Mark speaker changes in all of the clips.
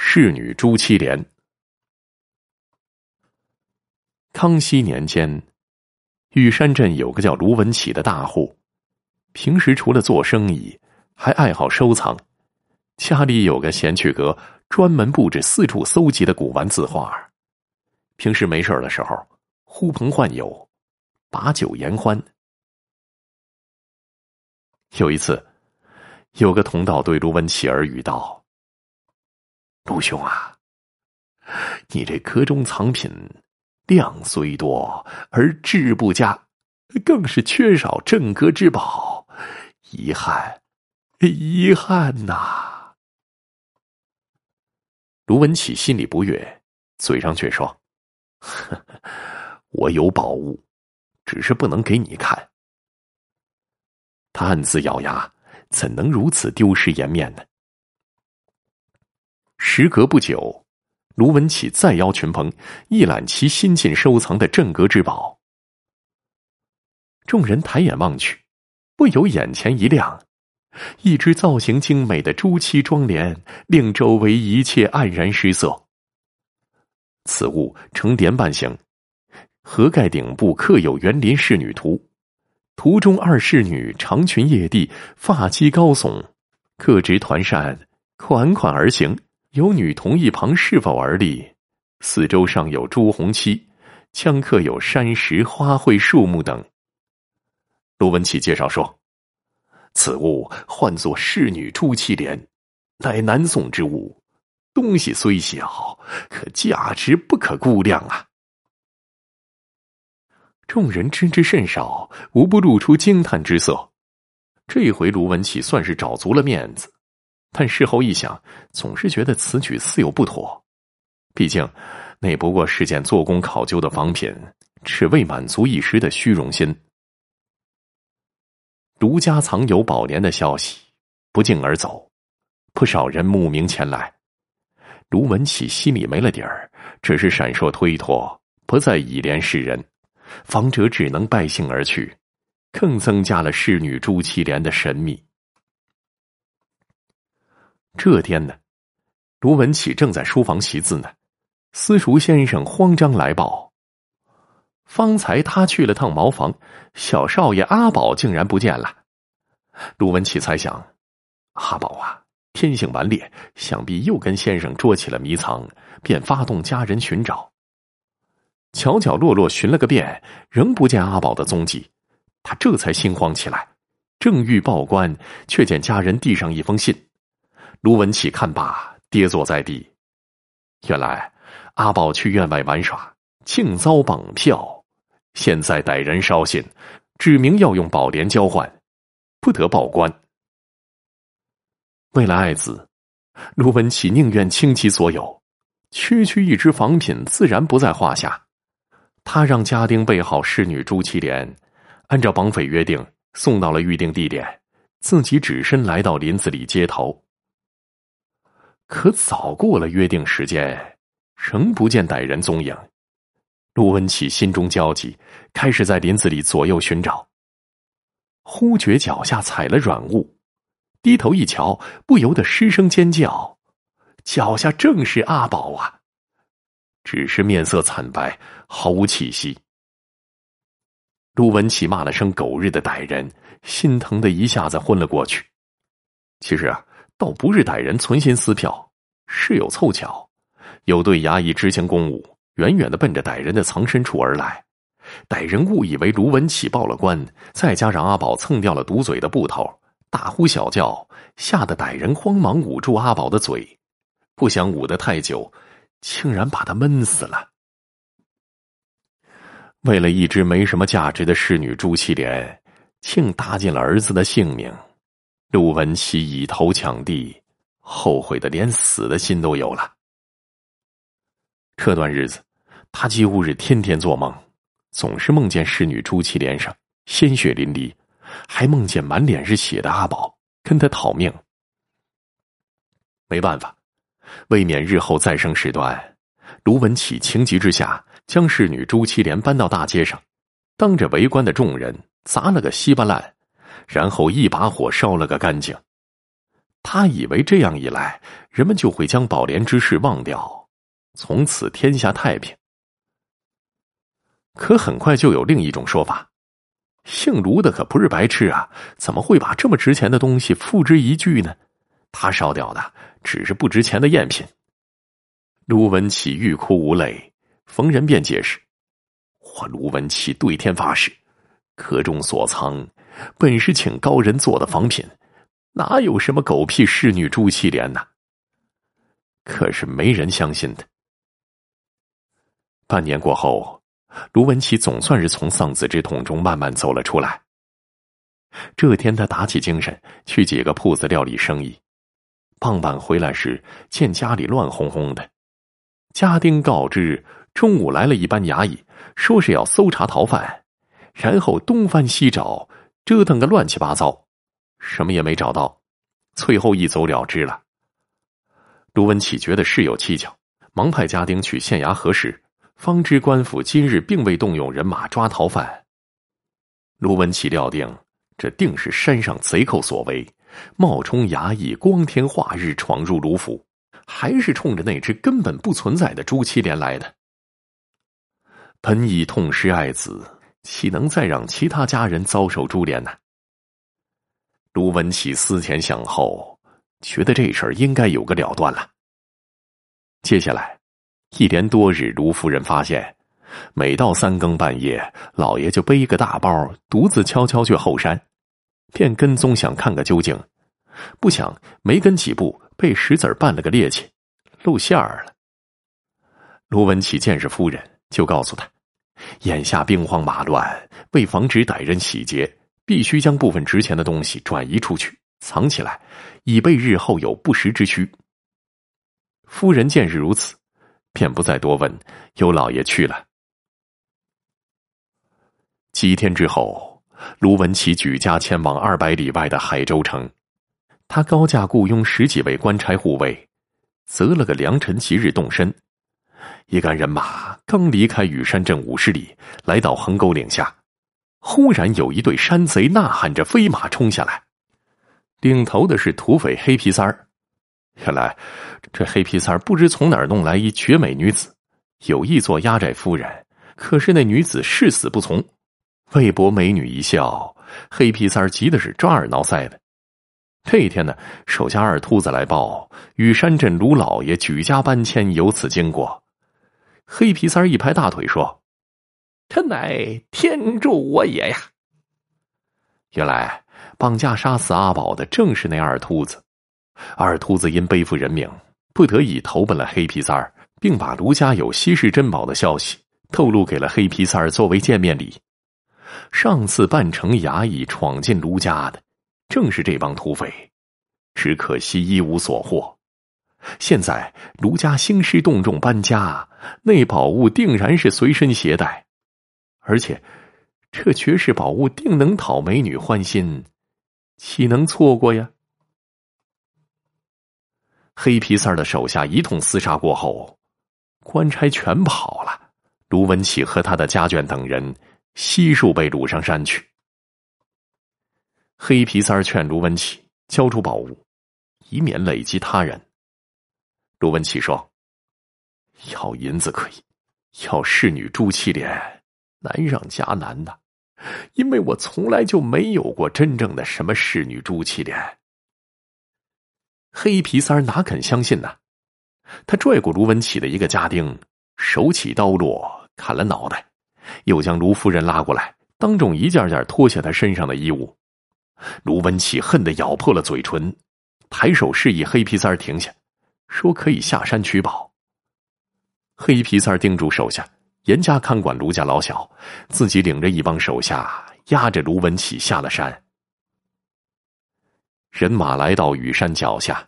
Speaker 1: 侍女朱七莲。康熙年间，玉山镇有个叫卢文启的大户，平时除了做生意，还爱好收藏。家里有个闲趣阁，专门布置四处搜集的古玩字画。平时没事的时候，呼朋唤友，把酒言欢。有一次，有个同道对卢文启耳语道：“卢兄啊，你这阁中藏品量虽多，而质不佳，更是缺少镇阁之宝，遗憾，遗憾呐！”卢文启心里不悦，嘴上却说：“ 我有宝物，只是不能给你看。”他暗自咬牙，怎能如此丢失颜面呢？时隔不久，卢文启再邀群朋一览其新近收藏的镇阁之宝。众人抬眼望去，不由眼前一亮，一只造型精美的朱漆妆帘，令周围一切黯然失色。此物呈莲瓣形，盒盖顶部刻有园林仕女图。图中二侍女长裙曳地，发髻高耸，各执团扇，款款而行。有女童一旁侍否而立，四周上有朱红漆，墙刻有山石、花卉、树木等。卢文启介绍说：“此物唤作侍女朱漆莲，乃南宋之物，东西虽小，可价值不可估量啊。”众人知之甚少，无不露出惊叹之色。这回卢文启算是找足了面子，但事后一想，总是觉得此举似有不妥。毕竟，那不过是件做工考究的仿品，只为满足一时的虚荣心。卢家藏有宝莲的消息不胫而走，不少人慕名前来。卢文启心里没了底儿，只是闪烁推脱，不再以莲示人。房者只能败兴而去，更增加了侍女朱七莲的神秘。这天呢，卢文启正在书房习字呢，私塾先生慌张来报：方才他去了趟茅房，小少爷阿宝竟然不见了。卢文启猜想，阿宝啊，天性顽劣，想必又跟先生捉起了迷藏，便发动家人寻找。角角落落寻了个遍，仍不见阿宝的踪迹，他这才心慌起来，正欲报官，却见家人递上一封信。卢文启看罢，跌坐在地。原来阿宝去院外玩耍，竟遭绑票，现在歹人捎信，指明要用宝莲交换，不得报官。为了爱子，卢文启宁愿倾其所有，区区一只仿品，自然不在话下。他让家丁备好侍女朱七莲，按照绑匪约定送到了预定地点，自己只身来到林子里接头。可早过了约定时间，仍不见歹人踪影。陆文启心中焦急，开始在林子里左右寻找。忽觉脚下踩了软物，低头一瞧，不由得失声尖叫：“脚下正是阿宝啊！”只是面色惨白，毫无气息。陆文启骂了声“狗日的歹人”，心疼的一下子昏了过去。其实啊，倒不是歹人存心撕票，事有凑巧，有对衙役执行公务，远远的奔着歹人的藏身处而来。歹人误以为卢文启报了官，再加上阿宝蹭掉了堵嘴的布头，大呼小叫，吓得歹人慌忙捂住阿宝的嘴，不想捂得太久。竟然把他闷死了！为了一只没什么价值的侍女朱七莲，竟搭进了儿子的性命，陆文启以头抢地，后悔的连死的心都有了。这段日子，他几乎是天天做梦，总是梦见侍女朱七莲上鲜血淋漓，还梦见满脸是血的阿宝跟他讨命。没办法。为免日后再生事端，卢文启情急之下，将侍女朱七莲搬到大街上，当着围观的众人砸了个稀巴烂，然后一把火烧了个干净。他以为这样一来，人们就会将宝莲之事忘掉，从此天下太平。可很快就有另一种说法：姓卢的可不是白痴啊，怎么会把这么值钱的东西付之一炬呢？他烧掉的只是不值钱的赝品。卢文启欲哭无泪，逢人便解释：“我卢文启对天发誓，壳中所藏本是请高人做的仿品。”哪有什么狗屁侍女朱祁连呢？可是没人相信他。半年过后，卢文琪总算是从丧子之痛中慢慢走了出来。这天，他打起精神去几个铺子料理生意。傍晚回来时，见家里乱哄哄的。家丁告知，中午来了一班衙役，说是要搜查逃犯，然后东翻西找，折腾个乱七八糟。什么也没找到，最后一走了之了。卢文启觉得事有蹊跷，忙派家丁去县衙核实，方知官府今日并未动用人马抓逃犯。卢文启料定，这定是山上贼寇所为，冒充衙役，光天化日闯入卢府，还是冲着那只根本不存在的朱七连来的。本已痛失爱子，岂能再让其他家人遭受株连呢？卢文启思前想后，觉得这事儿应该有个了断了。接下来，一连多日，卢夫人发现，每到三更半夜，老爷就背一个大包，独自悄悄去后山，便跟踪想看个究竟。不想没跟几步，被石子绊了个趔趄，露馅儿了。卢文启见是夫人，就告诉他，眼下兵荒马乱，为防止歹人洗劫。必须将部分值钱的东西转移出去，藏起来，以备日后有不时之需。夫人见是如此，便不再多问，由老爷去了。几天之后，卢文启举家迁往二百里外的海州城，他高价雇佣十几位官差护卫，择了个良辰吉日动身。一干人马刚离开雨山镇五十里，来到横沟岭下。忽然有一队山贼呐喊着飞马冲下来，领头的是土匪黑皮三儿。原来这黑皮三儿不知从哪儿弄来一绝美女子，有意做压寨夫人。可是那女子誓死不从，为博美女一笑，黑皮三儿急的是抓耳挠腮的。这一天呢，手下二秃子来报，雨山镇卢老爷举家搬迁，由此经过。黑皮三儿一拍大腿说。他乃天助我也呀！原来绑架杀死阿宝的正是那二秃子。二秃子因背负人命，不得已投奔了黑皮三儿，并把卢家有稀世珍宝的消息透露给了黑皮三儿作为见面礼。上次扮成衙役闯进卢家的，正是这帮土匪，只可惜一无所获。现在卢家兴师动众搬家，那宝物定然是随身携带。而且，这绝世宝物定能讨美女欢心，岂能错过呀？黑皮三儿的手下一通厮杀过后，官差全跑了，卢文启和他的家眷等人悉数被掳上山去。黑皮三儿劝卢文启交出宝物，以免累及他人。卢文启说：“要银子可以，要侍女朱祁连。”难上加难呐，因为我从来就没有过真正的什么侍女朱祁连。黑皮三哪肯相信呢？他拽过卢文启的一个家丁，手起刀落，砍了脑袋，又将卢夫人拉过来，当众一件件脱下他身上的衣物。卢文启恨得咬破了嘴唇，抬手示意黑皮三停下，说可以下山取宝。黑皮三儿叮嘱手下。严加看管卢家老小，自己领着一帮手下，押着卢文启下了山。人马来到雨山脚下，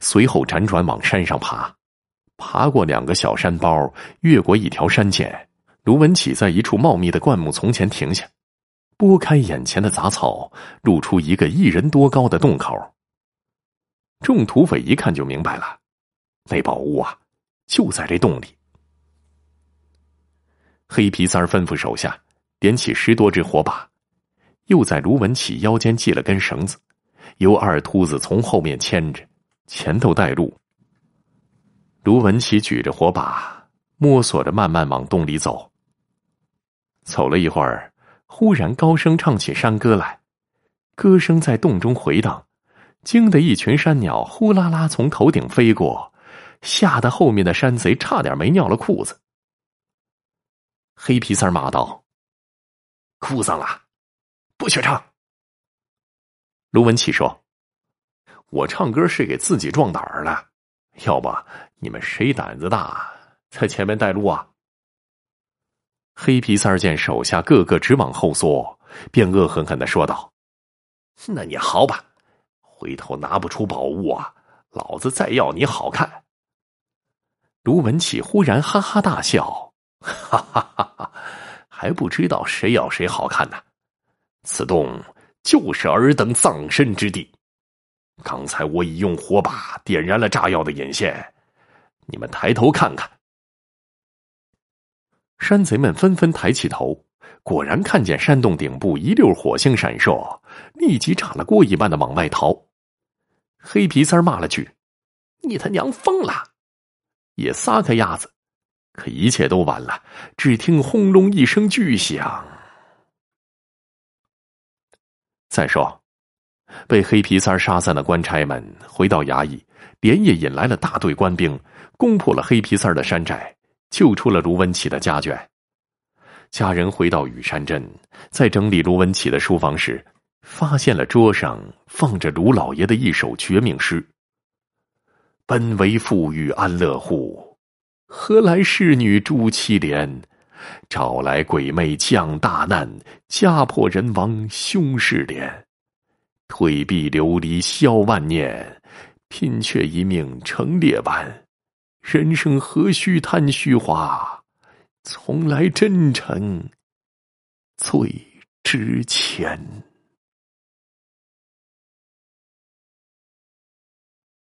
Speaker 1: 随后辗转往山上爬，爬过两个小山包，越过一条山涧，卢文启在一处茂密的灌木丛前停下，拨开眼前的杂草，露出一个一人多高的洞口。众土匪一看就明白了，那宝物啊，就在这洞里。黑皮三儿吩咐手下点起十多只火把，又在卢文启腰间系了根绳子，由二秃子从后面牵着，前头带路。卢文琪举着火把，摸索着慢慢往洞里走。走了一会儿，忽然高声唱起山歌来，歌声在洞中回荡，惊得一群山鸟呼啦啦从头顶飞过，吓得后面的山贼差点没尿了裤子。黑皮三骂道：“哭丧了，不许唱！”卢文启说：“我唱歌是给自己壮胆儿的，要不你们谁胆子大，在前面带路啊？”黑皮三见手下个个直往后缩，便恶狠狠的说道：“那你好吧，回头拿不出宝物啊，老子再要你好看！”卢文启忽然哈哈大笑：“哈哈哈哈，还不知道谁要谁好看呢？此洞……”就是尔等葬身之地。刚才我已用火把点燃了炸药的引线，你们抬头看看。山贼们纷纷抬起头，果然看见山洞顶部一溜火星闪烁，立即炸了锅一般的往外逃。黑皮三骂了句：“你他娘疯了！”也撒开鸭子，可一切都晚了。只听轰隆一声巨响。再说，被黑皮三杀散的官差们回到衙役，连夜引来了大队官兵，攻破了黑皮三的山寨，救出了卢文启的家眷。家人回到雨山镇，在整理卢文启的书房时，发现了桌上放着卢老爷的一首绝命诗：“本为富裕安乐户，何来仕女朱祁连？”招来鬼魅降大难，家破人亡凶事连。退避流离消万念，拼却一命成列丸。人生何须贪虚华，从来真诚最值钱。